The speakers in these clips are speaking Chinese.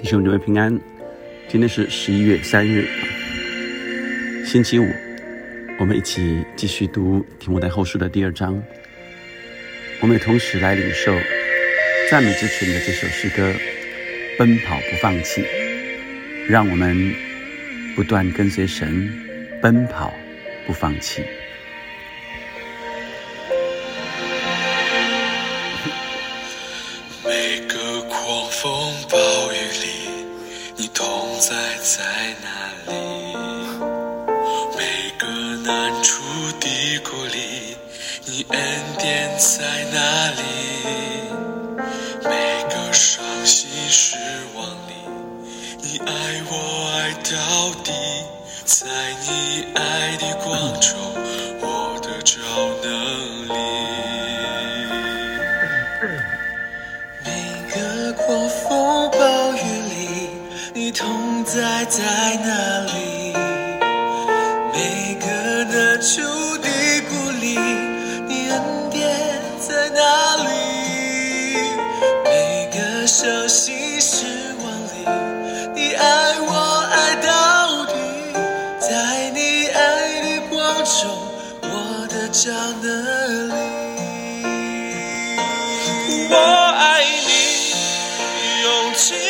弟兄姊妹平安，今天是十一月三日，星期五，我们一起继续读提摩太后书的第二章。我们也同时来领受赞美之泉的这首诗歌《奔跑不放弃》，让我们不断跟随神，奔跑不放弃。每个狂风暴雨里你同在在哪里？每个难处低谷里你恩典在哪里？每个伤心失望里你爱我爱到你同在在哪里？每个日出的鼓励，你恩典在哪里？每个小心时万里，你爱我爱到底。在你爱的光中，我的脚内里，我爱你，用尽。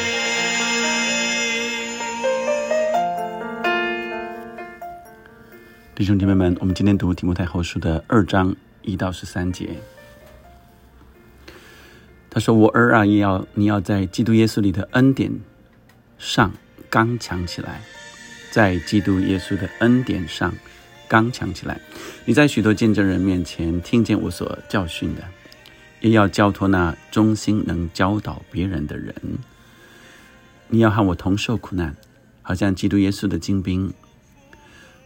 弟兄姐妹们，我们今天读提摩太后书的二章一到十三节。他说：“我儿啊，也要你要在基督耶稣里的恩典上刚强起来，在基督耶稣的恩典上刚强起来。你在许多见证人面前听见我所教训的，也要交托那忠心能教导别人的人。你要和我同受苦难，好像基督耶稣的精兵。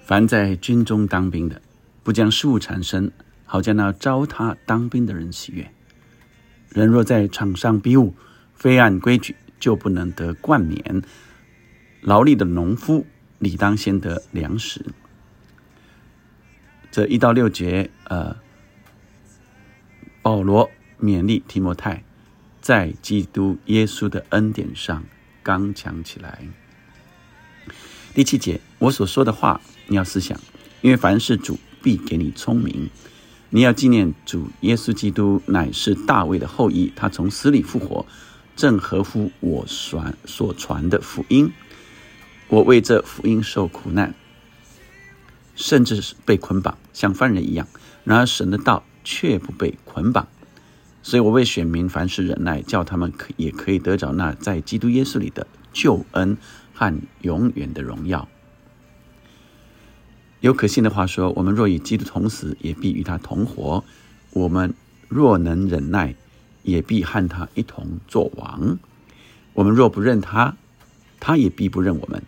凡在军中当兵的，不将事物产生，好将那招他当兵的人喜悦。”人若在场上比武，非按规矩，就不能得冠冕。劳力的农夫，理当先得粮食。这一到六节，呃，保罗勉励提摩太，在基督耶稣的恩典上刚强起来。第七节，我所说的话，你要思想，因为凡是主必给你聪明。你要纪念主耶稣基督乃是大卫的后裔，他从死里复活，正合乎我传所传的福音。我为这福音受苦难，甚至是被捆绑，像犯人一样。然而神的道却不被捆绑，所以我为选民凡事忍耐，叫他们可也可以得着那在基督耶稣里的救恩和永远的荣耀。有可信的话说：“我们若与基督同死，也必与他同活；我们若能忍耐，也必和他一同作王。我们若不认他，他也必不认我们。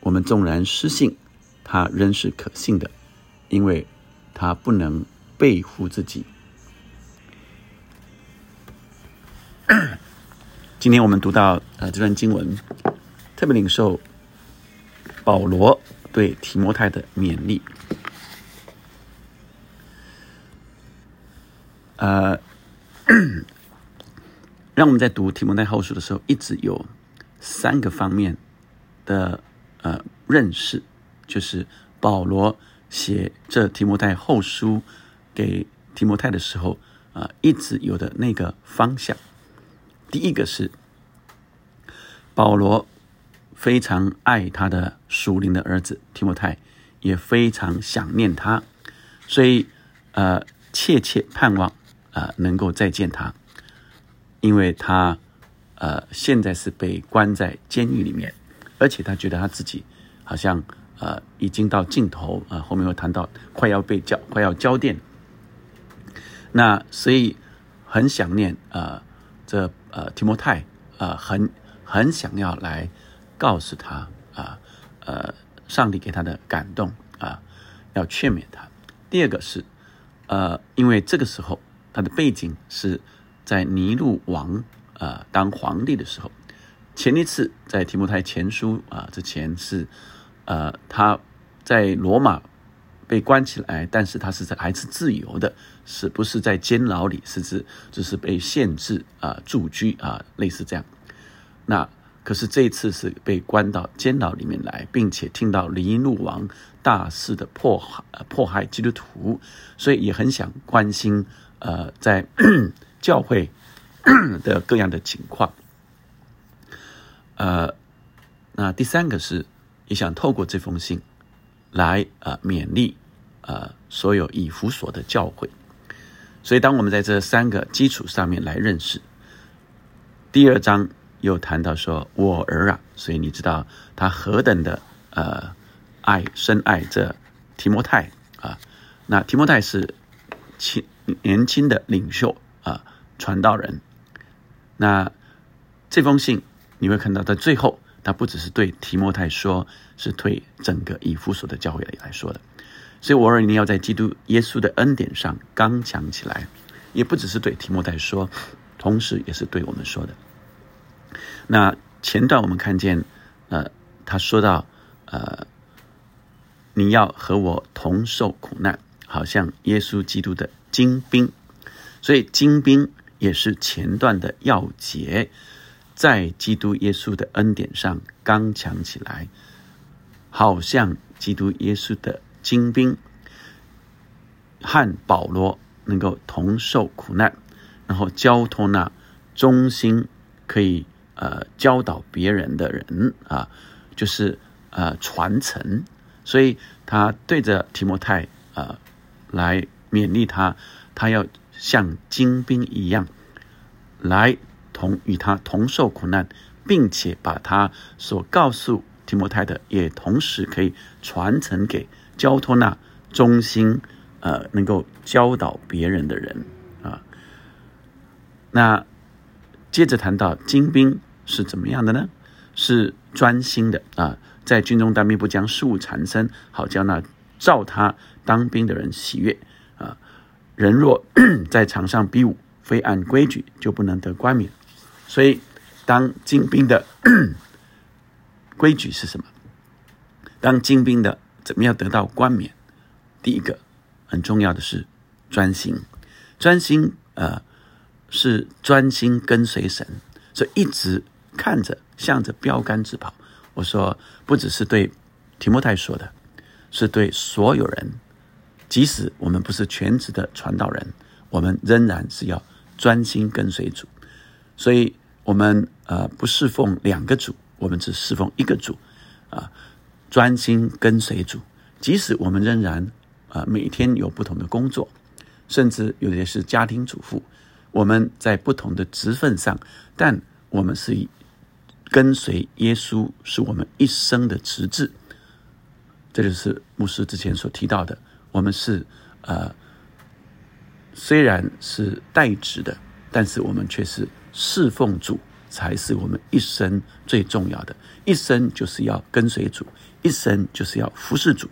我们纵然失信，他仍是可信的，因为他不能背负自己。”今天我们读到呃这段经文，特别领受保罗。对提摩太的勉励，呃，让我们在读提摩太后书的时候，一直有三个方面的呃认识，就是保罗写这提摩太后书给提摩太的时候，啊，一直有的那个方向。第一个是保罗。非常爱他的属灵的儿子提摩太，也非常想念他，所以呃，切切盼望啊能够再见他，因为他呃现在是被关在监狱里面，而且他觉得他自己好像呃已经到尽头啊，后面会谈到快要被交快要交电，那所以很想念呃这呃提摩太呃很很想要来。告诉他啊，呃，上帝给他的感动啊，要劝勉他。第二个是，呃，因为这个时候他的背景是在尼禄王呃当皇帝的时候，前一次在提摩太前书啊之前是，呃，他在罗马被关起来，但是他是在还是自由的，是不是在监牢里？是指只是被限制啊住居啊，类似这样。那可是这一次是被关到监牢里面来，并且听到尼禄王大肆的迫害迫害基督徒，所以也很想关心呃在 教会 的各样的情况。呃，那第三个是也想透过这封信来呃勉励呃所有以弗所的教会。所以当我们在这三个基础上面来认识第二章。又谈到说：“我儿啊，所以你知道他何等的呃爱深爱这提摩太啊？那提摩太是轻年轻的领袖啊，传道人。那这封信你会看到，在最后，他不只是对提摩太说，是对整个以弗所的教会来说的。所以，我儿，你要在基督耶稣的恩典上刚强起来，也不只是对提摩太说，同时也是对我们说的。”那前段我们看见，呃，他说到，呃，你要和我同受苦难，好像耶稣基督的精兵，所以精兵也是前段的要节，在基督耶稣的恩典上刚强起来，好像基督耶稣的精兵，和保罗能够同受苦难，然后交托那忠心可以。呃，教导别人的人啊，就是呃传承，所以他对着提摩太啊来勉励他，他要像精兵一样来同与他同受苦难，并且把他所告诉提摩太的，也同时可以传承给交托那忠心呃能够教导别人的人啊。那接着谈到精兵。是怎么样的呢？是专心的啊，在军中当兵，不将事务缠身，好叫那照他当兵的人喜悦啊。人若 在场上比武，非按规矩，就不能得冠冕。所以，当精兵的 规矩是什么？当精兵的怎么样得到冠冕？第一个很重要的是专心，专心呃是专心跟随神，所以一直。看着，向着标杆直跑。我说，不只是对提摩太说的，是对所有人。即使我们不是全职的传道人，我们仍然是要专心跟随主。所以，我们呃不侍奉两个主，我们只侍奉一个主啊，专心跟随主。即使我们仍然啊每天有不同的工作，甚至有些是家庭主妇，我们在不同的职分上，但我们是以。跟随耶稣是我们一生的职志，这就是牧师之前所提到的。我们是呃，虽然是代职的，但是我们却是侍奉主，才是我们一生最重要的。一生就是要跟随主，一生就是要服侍主。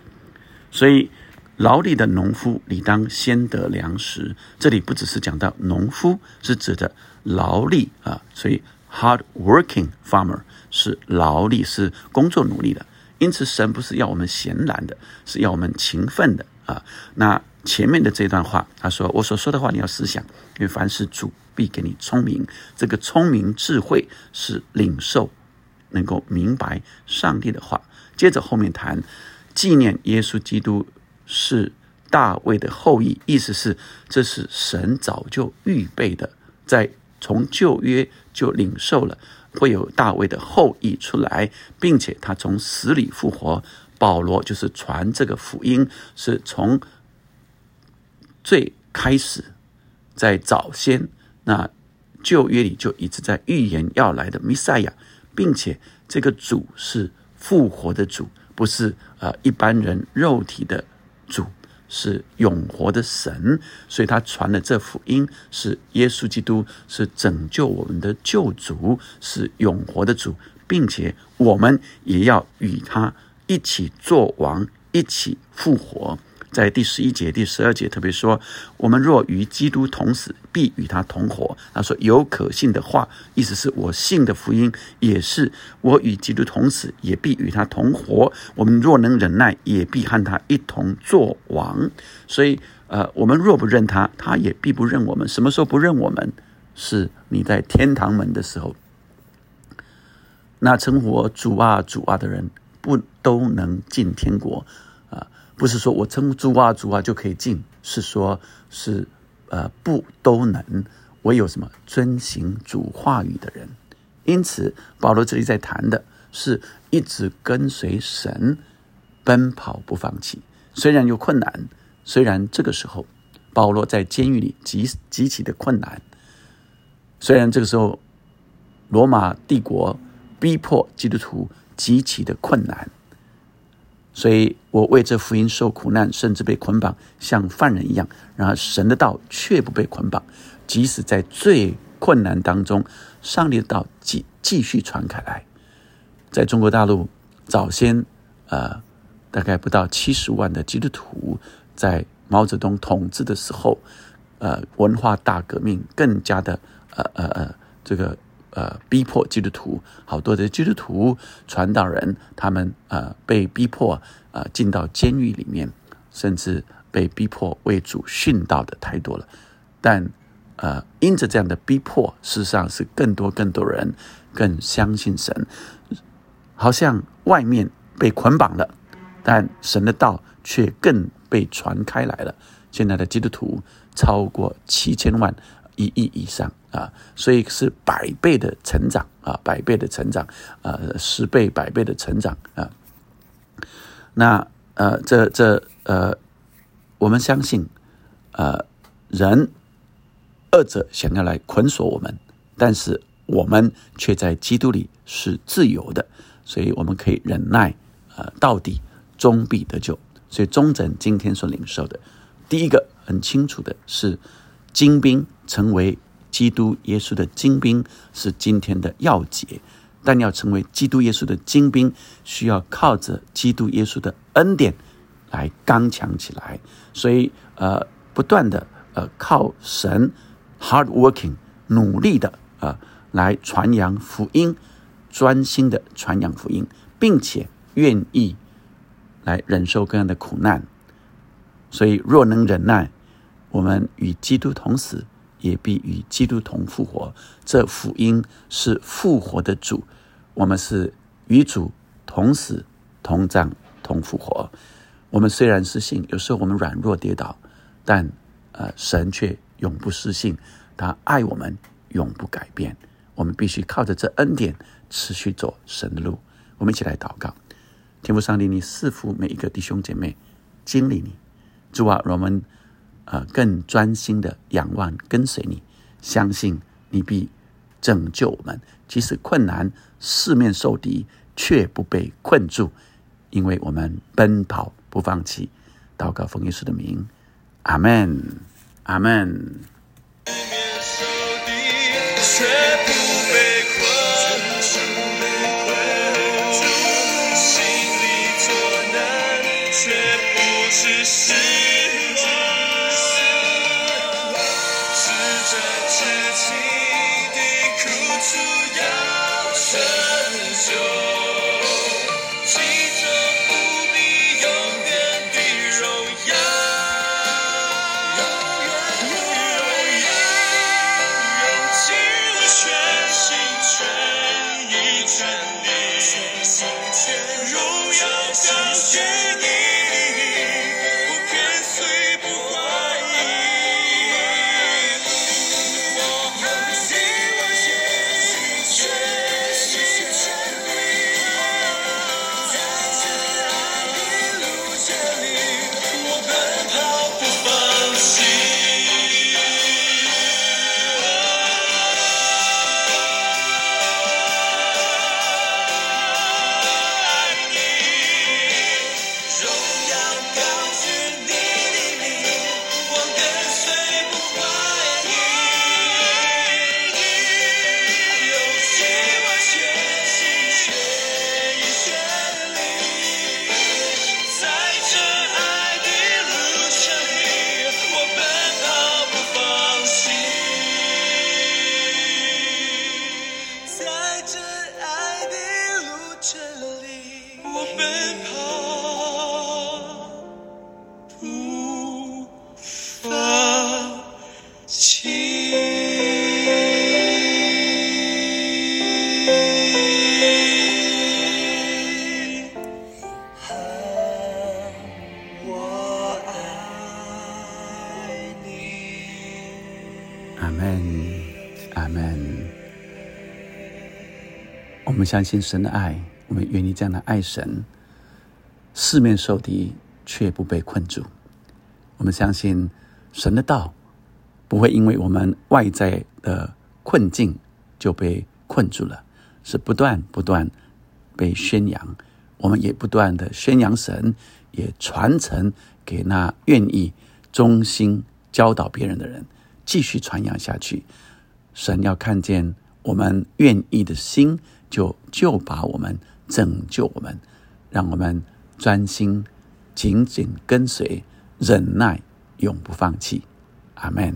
所以，劳力的农夫理当先得粮食。这里不只是讲到农夫，是指的劳力啊。所以。Hard working farmer 是劳力，是工作努力的，因此神不是要我们闲懒的，是要我们勤奋的啊。那前面的这段话，他说：“我所说的话你要思想，因为凡是主必给你聪明。这个聪明智慧是领受，能够明白上帝的话。”接着后面谈纪念耶稣基督是大卫的后裔，意思是这是神早就预备的，在。从旧约就领受了会有大卫的后裔出来，并且他从死里复活。保罗就是传这个福音，是从最开始在早先那旧约里就一直在预言要来的弥赛亚，并且这个主是复活的主，不是呃一般人肉体的主。是永活的神，所以他传的这福音是耶稣基督是拯救我们的救主，是永活的主，并且我们也要与他一起做王，一起复活。在第十一节、第十二节特别说：“我们若与基督同死，必与他同活。”他说有可信的话，意思是我信的福音也是我与基督同死，也必与他同活。我们若能忍耐，也必和他一同作王。所以，呃，我们若不认他，他也必不认我们。什么时候不认我们？是你在天堂门的时候。那称我主啊主啊的人，不都能进天国啊？不是说我称主啊主啊就可以进，是说，是呃不都能，唯有什么遵行主话语的人。因此，保罗这里在谈的是一直跟随神，奔跑不放弃。虽然有困难，虽然这个时候保罗在监狱里极极其的困难，虽然这个时候罗马帝国逼迫基督徒极其的困难。所以我为这福音受苦难，甚至被捆绑，像犯人一样。然而神的道却不被捆绑，即使在最困难当中，上帝的道继继续传开来。在中国大陆，早先呃大概不到七十万的基督徒，在毛泽东统治的时候，呃文化大革命更加的呃呃呃这个。呃，逼迫基督徒，好多的基督徒传道人，他们呃被逼迫呃进到监狱里面，甚至被逼迫为主殉道的太多了。但呃，因着这样的逼迫，事实上是更多更多人更相信神，好像外面被捆绑了，但神的道却更被传开来了。现在的基督徒超过七千万。一亿以上啊，所以是百倍的成长啊，百倍的成长，呃，十倍、百倍的成长啊。那呃，这这呃，我们相信，呃，人二者想要来捆锁我们，但是我们却在基督里是自由的，所以我们可以忍耐呃，到底终必得救。所以中诊今天所领受的，第一个很清楚的是。精兵成为基督耶稣的精兵是今天的要节，但要成为基督耶稣的精兵，需要靠着基督耶稣的恩典来刚强起来。所以，呃，不断的呃靠神，hard working，努力的啊来传扬福音，专心的传扬福音，并且愿意来忍受各样的苦难。所以，若能忍耐。我们与基督同死，也必与基督同复活。这福音是复活的主，我们是与主同死、同葬、同复活。我们虽然失信，有时候我们软弱跌倒，但呃，神却永不失信，他爱我们，永不改变。我们必须靠着这恩典，持续走神的路。我们一起来祷告：天父上帝，你赐福每一个弟兄姐妹，经历你，主啊，我们。呃，更专心的仰望跟随你，相信你必拯救我们。即使困难，四面受敌，却不被困住，因为我们奔跑不放弃。祷告奉耶稣的名，阿门，阿门。耀。相信神的爱，我们愿意这样的爱神。四面受敌却不被困住。我们相信神的道不会因为我们外在的困境就被困住了，是不断不断被宣扬。我们也不断的宣扬神，也传承给那愿意忠心教导别人的人，继续传扬下去。神要看见我们愿意的心，就就把我们拯救我们，让我们专心紧紧跟随，忍耐永不放弃。阿门。